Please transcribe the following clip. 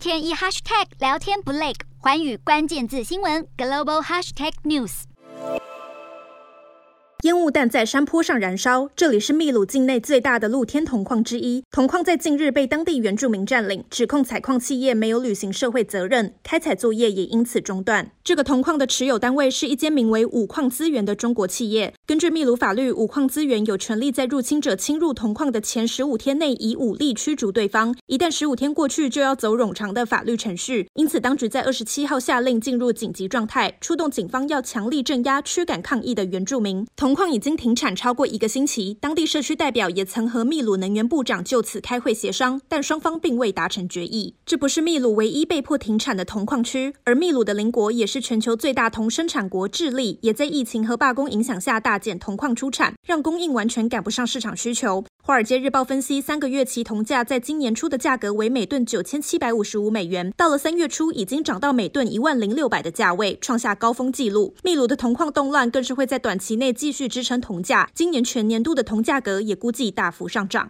天一 hashtag 聊天不累，寰宇关键字新闻 global hashtag news。烟雾弹在山坡上燃烧，这里是秘鲁境内最大的露天铜矿之一。铜矿在近日被当地原住民占领，指控采矿企业没有履行社会责任，开采作业也因此中断。这个铜矿的持有单位是一间名为五矿资源的中国企业。根据秘鲁法律，五矿资源有权利在入侵者侵入铜矿的前十五天内以武力驱逐对方，一旦十五天过去，就要走冗长的法律程序。因此，当局在二十七号下令进入紧急状态，出动警方要强力镇压驱赶抗议的原住民。铜矿已经停产超过一个星期，当地社区代表也曾和秘鲁能源部长就此开会协商，但双方并未达成决议。这不是秘鲁唯一被迫停产的铜矿区，而秘鲁的邻国也是全球最大铜生产国智利，也在疫情和罢工影响下大减铜矿出产，让供应完全赶不上市场需求。华尔街日报分析，三个月期铜价在今年初的价格为每吨九千七百五十五美元，到了三月初已经涨到每吨一万零六百的价位，创下高峰纪录。秘鲁的铜矿动乱更是会在短期内继续支撑铜价，今年全年度的铜价格也估计大幅上涨。